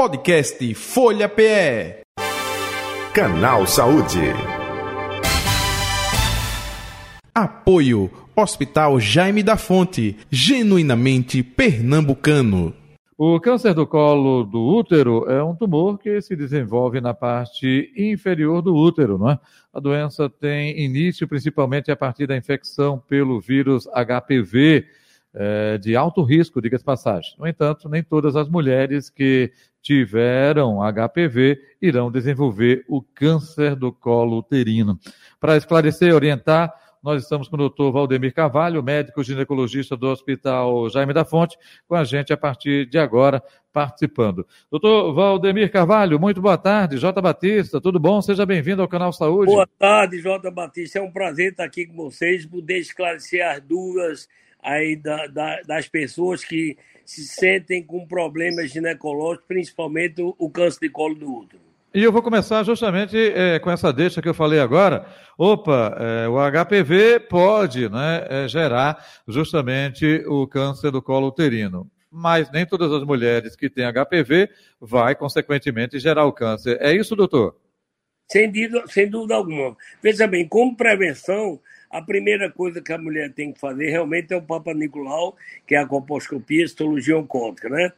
Podcast Folha PE. Canal Saúde. Apoio Hospital Jaime da Fonte, genuinamente pernambucano. O câncer do colo do útero é um tumor que se desenvolve na parte inferior do útero, não é? A doença tem início principalmente a partir da infecção pelo vírus HPV, é, de alto risco, diga-se passagem. No entanto, nem todas as mulheres que tiveram HPV irão desenvolver o câncer do colo uterino. Para esclarecer e orientar, nós estamos com o doutor Valdemir Carvalho, médico ginecologista do Hospital Jaime da Fonte, com a gente a partir de agora, participando. Doutor Valdemir Carvalho, muito boa tarde. Jota Batista, tudo bom? Seja bem-vindo ao Canal Saúde. Boa tarde, Jota Batista. É um prazer estar aqui com vocês, poder esclarecer as dúvidas aí da, da, das pessoas que se sentem com problemas ginecológicos, principalmente o, o câncer de colo do útero. E eu vou começar justamente é, com essa deixa que eu falei agora. Opa, é, o HPV pode né, é, gerar justamente o câncer do colo uterino. Mas nem todas as mulheres que têm HPV vai, consequentemente, gerar o câncer. É isso, doutor? Sem dúvida, sem dúvida alguma. Veja bem, como prevenção, a primeira coisa que a mulher tem que fazer realmente é o Papa Nicolau, que é a colposcopia, histologia oncótica, né?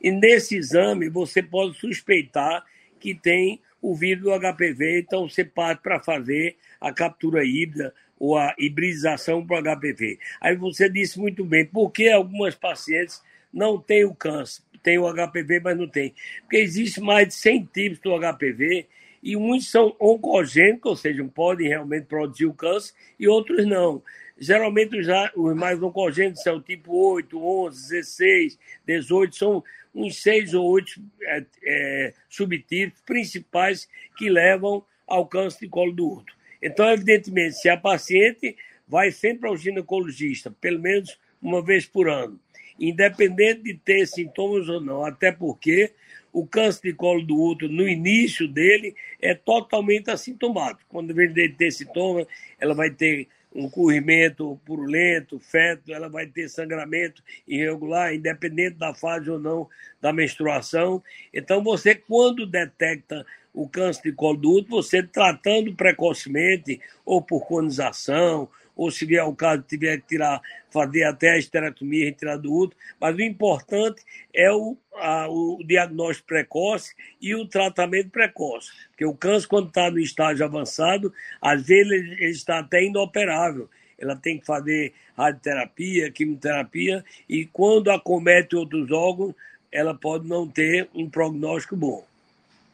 E nesse exame você pode suspeitar que tem o vírus do HPV, então você parte para fazer a captura híbrida ou a hibridização para o HPV. Aí você disse muito bem, por que algumas pacientes não têm o câncer, têm o HPV, mas não têm? Porque existe mais de 100 tipos do HPV e uns são oncogênicos, ou seja, podem realmente produzir o câncer, e outros não. Geralmente os, mais oncogênicos são tipo 8, 11, 16, 18, são uns seis ou oito é, é, subtipos principais que levam ao câncer de colo do útero. Então, evidentemente, se a paciente vai sempre ao ginecologista, pelo menos uma vez por ano, independente de ter sintomas ou não, até porque o câncer de colo do útero, no início dele, é totalmente assintomático. Quando ele ter sintomas, ela vai ter um corrimento purulento, feto, ela vai ter sangramento irregular, independente da fase ou não da menstruação. Então, você, quando detecta o câncer de colo do útero, você tratando precocemente, ou por conização, ou se vier o caso, tiver que tirar, fazer até a esterectomia, retirar do útero. Mas o importante é o, a, o diagnóstico precoce e o tratamento precoce. Porque o câncer, quando está no estágio avançado, às vezes ele, ele está até inoperável ela tem que fazer radioterapia, quimioterapia, e quando acomete outros órgãos, ela pode não ter um prognóstico bom.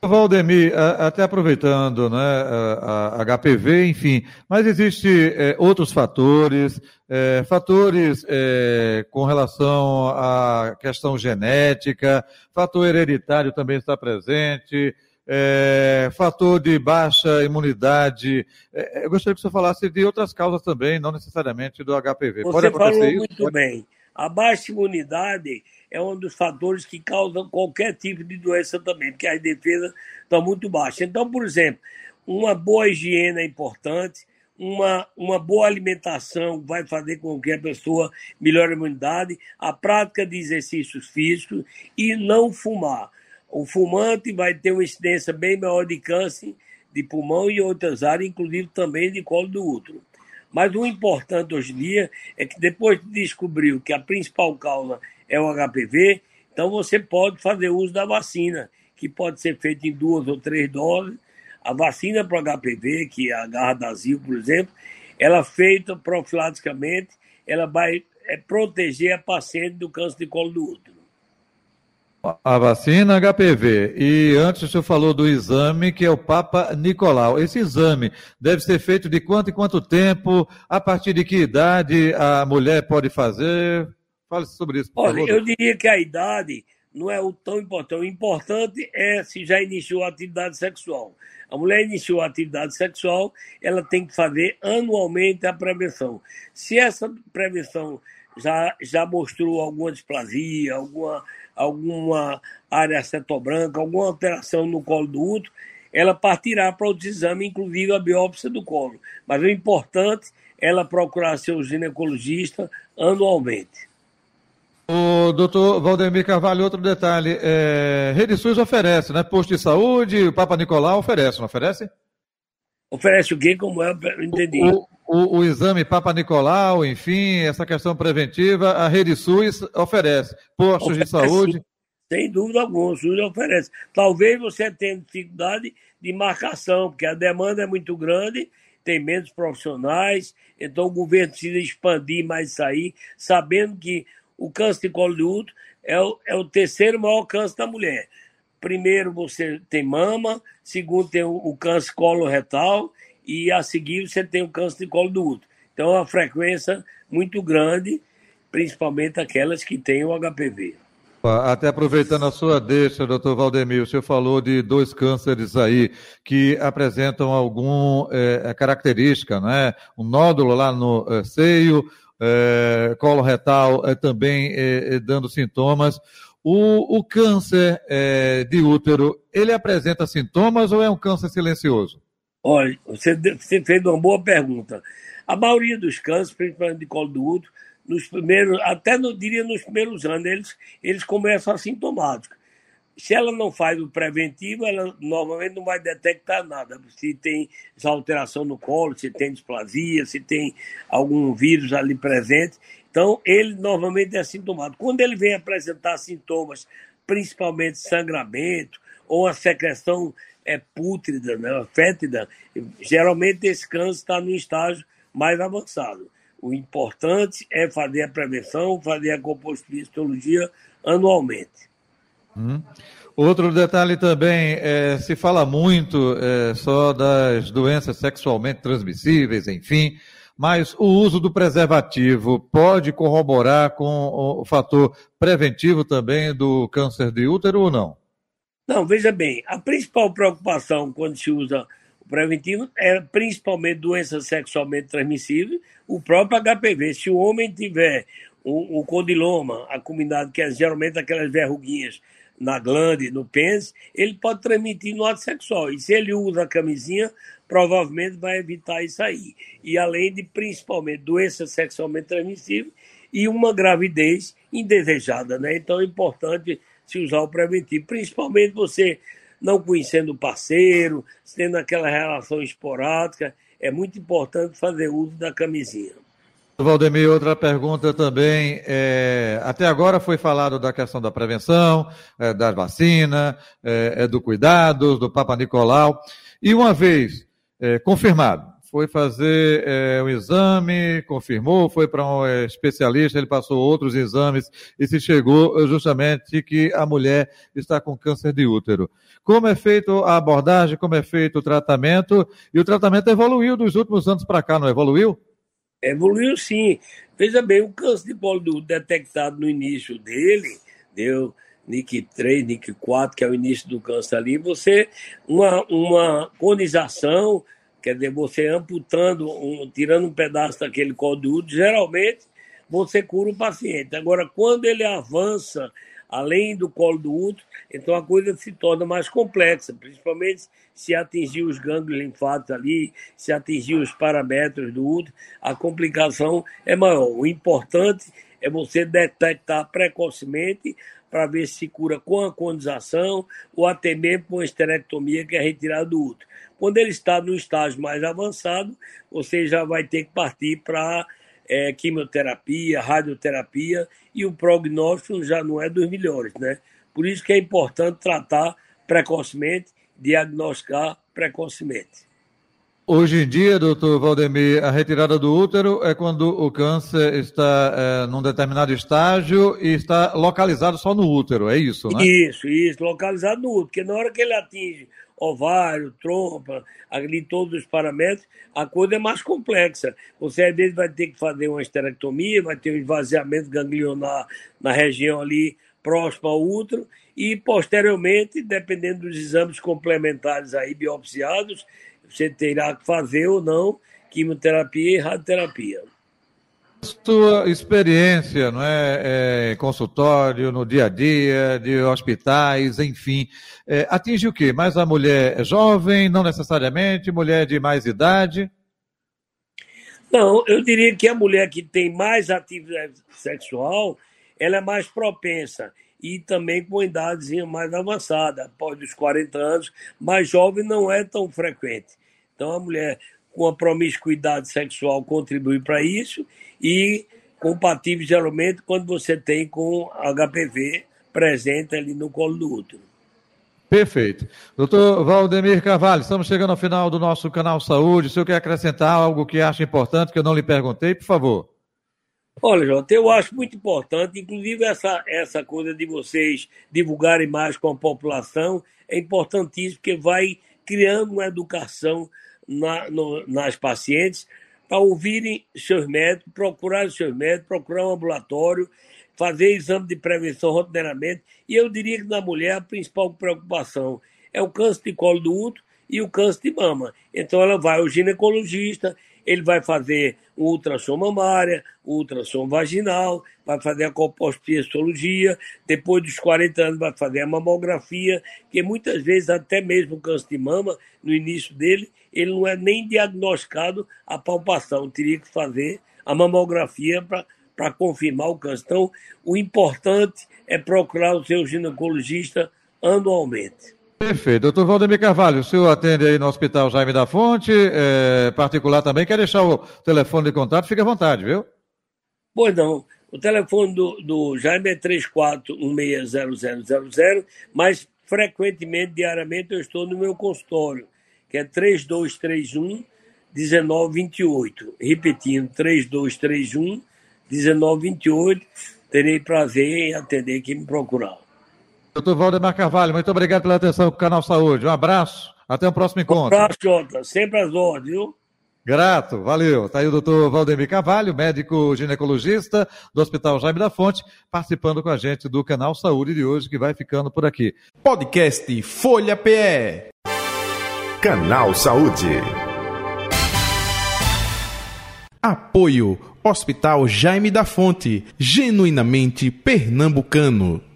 Valdemir, até aproveitando né, a HPV, enfim, mas existem é, outros fatores, é, fatores é, com relação à questão genética, fator hereditário também está presente, é, fator de baixa imunidade. É, eu gostaria que você falasse de outras causas também, não necessariamente do HPV. Você Pode acontecer falou isso? muito Pode... bem. A baixa imunidade é um dos fatores que causam qualquer tipo de doença também, porque as defesas estão muito baixas. Então, por exemplo, uma boa higiene é importante, uma, uma boa alimentação vai fazer com que a pessoa melhore a imunidade, a prática de exercícios físicos e não fumar. O fumante vai ter uma incidência bem maior de câncer de pulmão e outras áreas, inclusive também de colo do útero. Mas o importante hoje em dia é que depois de descobrir que a principal causa é o HPV, então você pode fazer uso da vacina, que pode ser feita em duas ou três doses. A vacina para o HPV, que é a Gardasil, por exemplo, ela é feita profilaticamente, ela vai é, proteger a paciente do câncer de colo do útero. A vacina HPV. E antes o senhor falou do exame, que é o Papa Nicolau. Esse exame deve ser feito de quanto em quanto tempo? A partir de que idade a mulher pode fazer? Fale sobre isso, por Olha, favor. eu diria que a idade não é o tão importante. O importante é se já iniciou a atividade sexual. A mulher iniciou a atividade sexual, ela tem que fazer anualmente a prevenção. Se essa prevenção já, já mostrou alguma displasia, alguma, alguma área cetobranca, alguma alteração no colo do útero, ela partirá para o exame, inclusive a biópsia do colo. Mas o importante é ela procurar seu ginecologista anualmente. O doutor Valdemir Carvalho, outro detalhe, é, Rede SUS oferece, né? Posto de saúde, o Papa Nicolau oferece, não oferece? Oferece o quê? Como é? Eu entendi. O, o, o, exame Papa Nicolau, enfim, essa questão preventiva, a Rede SUS oferece. Postos oferece, de saúde. Sem dúvida alguma, o SUS oferece. Talvez você tenha dificuldade de marcação, porque a demanda é muito grande, tem menos profissionais, então o governo precisa expandir mais isso aí, sabendo que o câncer de colo de útero é o, é o terceiro maior câncer da mulher. Primeiro você tem mama, segundo tem o, o câncer coloretal e a seguir você tem o câncer de colo do útero. Então é uma frequência muito grande, principalmente aquelas que têm o HPV. Até aproveitando a sua deixa, doutor Valdemir, o senhor falou de dois cânceres aí que apresentam alguma é, característica, né? Um nódulo lá no é, seio, é, colo retal também dando sintomas. O, o câncer de útero, ele apresenta sintomas ou é um câncer silencioso? Olha, você, você fez uma boa pergunta. A maioria dos cânceres, principalmente de colo do útero, nos primeiros, até não diria nos primeiros anos, eles, eles começam assintomáticos. Se ela não faz o preventivo, ela normalmente não vai detectar nada. Se tem alteração no colo, se tem displasia, se tem algum vírus ali presente. Então, ele normalmente é assintomático. Quando ele vem apresentar sintomas, principalmente sangramento ou a secreção é pútrida, né, fétida, geralmente esse câncer está no estágio mais avançado. O importante é fazer a prevenção, fazer a compositologia anualmente. Hum. Outro detalhe também, é, se fala muito é, só das doenças sexualmente transmissíveis, enfim, mas o uso do preservativo pode corroborar com o fator preventivo também do câncer de útero ou não? Não, veja bem, a principal preocupação quando se usa o preventivo é principalmente doenças sexualmente transmissíveis, o próprio HPV. Se o homem tiver o, condiloma acuminado, que é geralmente aquelas verruguinhas na glande, no pênis, ele pode transmitir no ato sexual. E se ele usa a camisinha, provavelmente vai evitar isso aí. E além de, principalmente, doenças sexualmente transmissíveis e uma gravidez indesejada, né? Então é importante se usar o preventivo, principalmente você não conhecendo o parceiro, tendo aquela relação esporádica, é muito importante fazer uso da camisinha. Valdemir, outra pergunta também. É, até agora foi falado da questão da prevenção, é, vacina, é, é do cuidado, do Papa Nicolau. E uma vez é, confirmado, foi fazer é, o exame, confirmou, foi para um é, especialista, ele passou outros exames e se chegou justamente que a mulher está com câncer de útero. Como é feito a abordagem, como é feito o tratamento? E o tratamento evoluiu dos últimos anos para cá, não evoluiu? Evoluiu sim. Veja bem, o câncer de colo do detectado no início dele, deu NIC 3, NIC 4, que é o início do câncer ali, você, uma, uma conização Quer dizer, você amputando, um, tirando um pedaço daquele colo geralmente você cura o paciente. Agora, quando ele avança além do colo do útero, então a coisa se torna mais complexa, principalmente se atingir os gânglios linfáticos ali, se atingir os paramétros do útero, a complicação é maior. O importante é você detectar precocemente para ver se cura com a conização ou até mesmo com a esterectomia, que é retirada do útero. Quando ele está no estágio mais avançado, você já vai ter que partir para é, quimioterapia, radioterapia, e o prognóstico já não é dos melhores, né? Por isso que é importante tratar precocemente, diagnosticar precocemente. Hoje em dia, doutor Valdemir, a retirada do útero é quando o câncer está é, num determinado estágio e está localizado só no útero, é isso, né? Isso, isso, localizado no útero, porque na hora que ele atinge ovário, trompa, ali todos os parâmetros, a coisa é mais complexa. Você às vezes vai ter que fazer uma esterectomia, vai ter um esvaziamento ganglionar na região ali próxima ao útero e posteriormente, dependendo dos exames complementares aí biopsiados, você terá que fazer ou não quimioterapia e radioterapia. Sua experiência, não é, é, consultório, no dia a dia, de hospitais, enfim, é, atinge o quê? Mais a mulher jovem, não necessariamente, mulher de mais idade? Não, eu diria que a mulher que tem mais atividade sexual, ela é mais propensa e também com idade mais avançada, após os 40 anos, mais jovem não é tão frequente. Então a mulher com a promiscuidade sexual contribui para isso e compatível geralmente quando você tem com HPV presente ali no colo do útero. Perfeito. Doutor Valdemir Carvalho, estamos chegando ao final do nosso canal Saúde. O senhor quer acrescentar algo que acha importante que eu não lhe perguntei, por favor? Olha, Jota, eu acho muito importante, inclusive essa, essa coisa de vocês divulgarem mais com a população, é importantíssimo, porque vai criando uma educação na, no, nas pacientes para ouvirem seus médicos, procurar seus médicos, procurar um ambulatório, fazer exame de prevenção rotineiramente. E eu diria que na mulher a principal preocupação é o câncer de colo do útero e o câncer de mama. Então ela vai ao ginecologista, ele vai fazer um ultrassom mamária, um ultrassom vaginal, vai fazer a colposcopia, depois dos 40 anos vai fazer a mamografia, que muitas vezes até mesmo o câncer de mama, no início dele, ele não é nem diagnosticado a palpação, teria que fazer a mamografia para confirmar o câncer. Então, o importante é procurar o seu ginecologista anualmente. Perfeito. Doutor Valdemir Carvalho, o senhor atende aí no Hospital Jaime da Fonte, é, particular também. Quer deixar o telefone de contato? Fique à vontade, viu? Pois não. O telefone do, do Jaime é 34160000, mas frequentemente, diariamente, eu estou no meu consultório, que é 3231 1928. Repetindo, 3231 1928. Terei prazer em atender quem me procurar. Doutor Valdemar Carvalho, muito obrigado pela atenção com o Canal Saúde. Um abraço, até o próximo encontro. Um abraço, Jota. Sempre às ordens, viu? Grato, valeu. Está aí o doutor Valdemir Carvalho, médico ginecologista do Hospital Jaime da Fonte, participando com a gente do Canal Saúde de hoje, que vai ficando por aqui. Podcast Folha PE. Canal Saúde. Apoio Hospital Jaime da Fonte, genuinamente pernambucano.